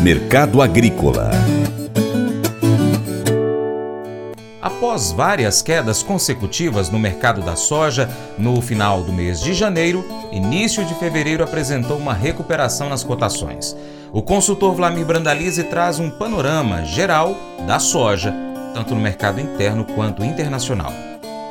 Mercado Agrícola Após várias quedas consecutivas no mercado da soja, no final do mês de janeiro, início de fevereiro apresentou uma recuperação nas cotações. O consultor Vlamir Brandalize traz um panorama geral da soja, tanto no mercado interno quanto internacional.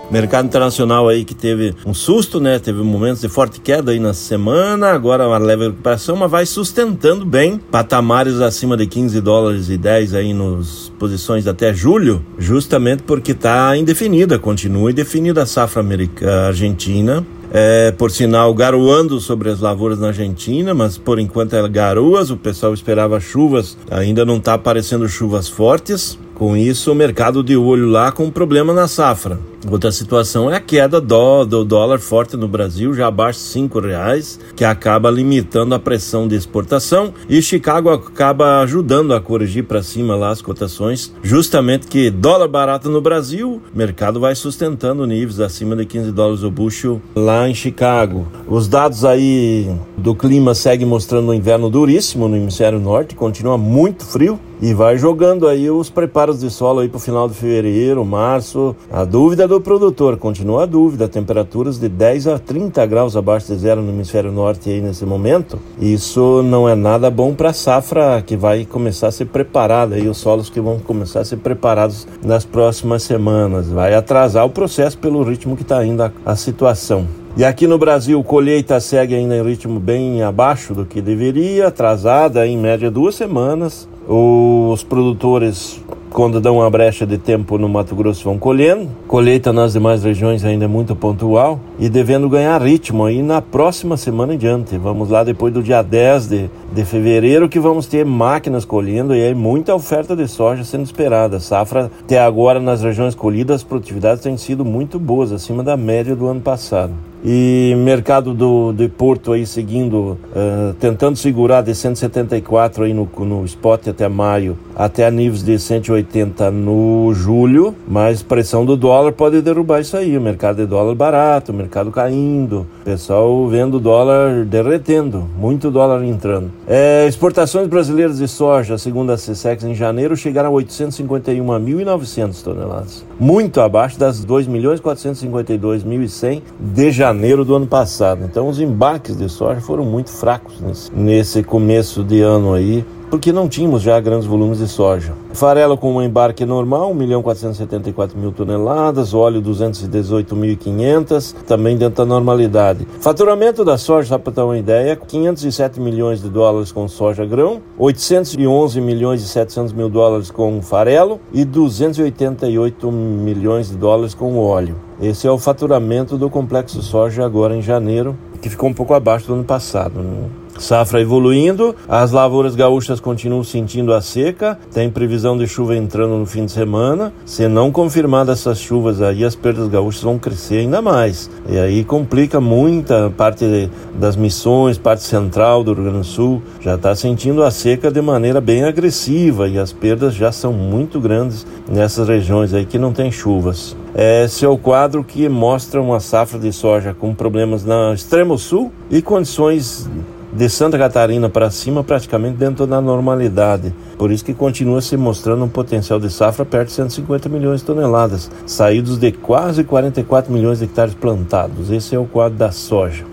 Mercado internacional aí que teve um susto, né? Teve momentos de forte queda aí na semana, agora uma leve recuperação, mas vai sustentando bem patamares acima de 15 dólares e 10 aí nos posições até julho, justamente porque está indefinida, continua indefinida a safra americana, argentina. É, por sinal, garoando sobre as lavouras na Argentina, mas por enquanto é garoas, o pessoal esperava chuvas, ainda não está aparecendo chuvas fortes. Com isso, o mercado de olho lá com problema na safra. Outra situação é a queda do, do dólar forte no Brasil, já abaixo de cinco reais, que acaba limitando a pressão de exportação e Chicago acaba ajudando a corrigir para cima lá as cotações, justamente que dólar barato no Brasil, mercado vai sustentando níveis acima de 15 dólares o bushel lá em Chicago. Os dados aí do clima seguem mostrando um inverno duríssimo no hemisfério norte, continua muito frio e vai jogando aí os preparos de solo aí para o final de fevereiro, março. A dúvida do produtor, continua a dúvida, temperaturas de 10 a 30 graus abaixo de zero no hemisfério norte aí nesse momento. Isso não é nada bom para a safra que vai começar a ser preparada aí, os solos que vão começar a ser preparados nas próximas semanas. Vai atrasar o processo pelo ritmo que está indo a, a situação. E aqui no Brasil, colheita segue ainda em ritmo bem abaixo do que deveria, atrasada em média duas semanas. Os produtores, quando dão uma brecha de tempo no Mato Grosso, vão colhendo. Colheita nas demais regiões ainda é muito pontual e devendo ganhar ritmo aí na próxima semana em diante. Vamos lá depois do dia 10 de, de fevereiro que vamos ter máquinas colhendo e aí muita oferta de soja sendo esperada. Safra até agora nas regiões colhidas, as produtividades têm sido muito boas, acima da média do ano passado e mercado do, de Porto aí seguindo, uh, tentando segurar de 174 aí no, no spot até maio, até níveis de 180 no julho, mas pressão do dólar pode derrubar isso aí, o mercado de dólar barato, o mercado caindo, pessoal vendo dólar derretendo, muito dólar entrando. É, exportações brasileiras de soja, segundo a CSEX em janeiro, chegaram a 851.900 toneladas, muito abaixo das 2.452.100 de janeiro janeiro do ano passado. Então os embarques de soja foram muito fracos nesse, nesse começo de ano aí porque não tínhamos já grandes volumes de soja. Farelo com um embarque normal, 1 milhão 474 mil toneladas, óleo 218.500, também dentro da normalidade. Faturamento da soja, só para ter uma ideia, 507 milhões de dólares com soja grão, 811 milhões e 700 mil dólares com farelo e 288 milhões de dólares com óleo. Esse é o faturamento do complexo soja agora em janeiro, que ficou um pouco abaixo do ano passado. Né? Safra evoluindo, as lavouras gaúchas continuam sentindo a seca, tem previsão de chuva entrando no fim de semana. Se não confirmadas essas chuvas aí, as perdas gaúchas vão crescer ainda mais. E aí complica muita parte das missões, parte central do Rio Grande do Sul, já está sentindo a seca de maneira bem agressiva e as perdas já são muito grandes nessas regiões aí que não tem chuvas. Esse é o quadro que mostra uma safra de soja com problemas no extremo sul e condições de Santa Catarina para cima praticamente dentro da normalidade. Por isso que continua se mostrando um potencial de safra perto de 150 milhões de toneladas, saídos de quase 44 milhões de hectares plantados. Esse é o quadro da soja.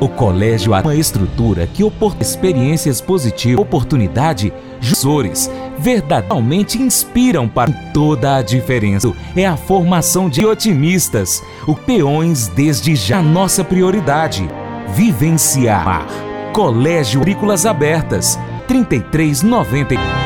O colégio é uma estrutura que oportuna experiências positivas, oportunidade, jusores, verdadeiramente inspiram para toda a diferença. É a formação de otimistas, o peões desde já nossa prioridade. Vivenciar. Colégio Agrícolas Abertas, 3390.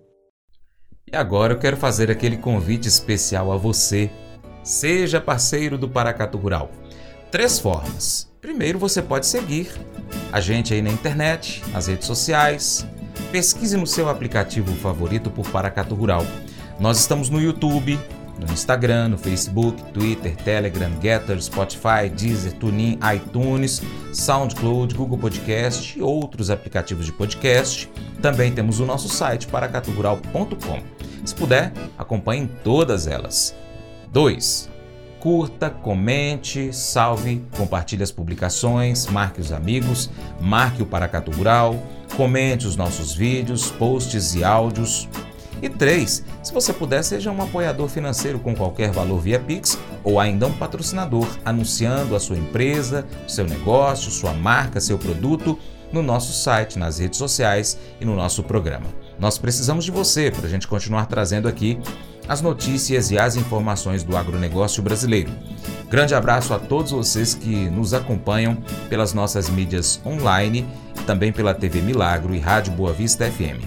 e agora eu quero fazer aquele convite especial a você. Seja parceiro do Paracatu Rural. Três formas. Primeiro, você pode seguir a gente aí na internet, nas redes sociais. Pesquise no seu aplicativo favorito por Paracatu Rural. Nós estamos no YouTube, no Instagram, no Facebook, Twitter, Telegram, Getter, Spotify, Deezer, TuneIn, iTunes, SoundCloud, Google Podcast e outros aplicativos de podcast. Também temos o nosso site paracaturural.com. Se puder, acompanhe todas elas. 2. Curta, comente, salve, compartilhe as publicações, marque os amigos, marque o Paracatu Rural, comente os nossos vídeos, posts e áudios. E 3. Se você puder, seja um apoiador financeiro com qualquer valor via Pix ou ainda um patrocinador, anunciando a sua empresa, seu negócio, sua marca, seu produto no nosso site, nas redes sociais e no nosso programa. Nós precisamos de você para a gente continuar trazendo aqui as notícias e as informações do agronegócio brasileiro. Grande abraço a todos vocês que nos acompanham pelas nossas mídias online, também pela TV Milagro e Rádio Boa Vista FM.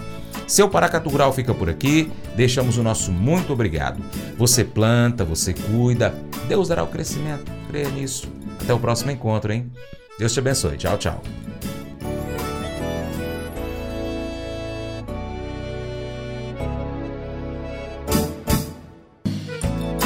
Seu Paracatu Rural fica por aqui. Deixamos o nosso muito obrigado. Você planta, você cuida. Deus dará o crescimento. Creia nisso. Até o próximo encontro, hein? Deus te abençoe. Tchau, tchau.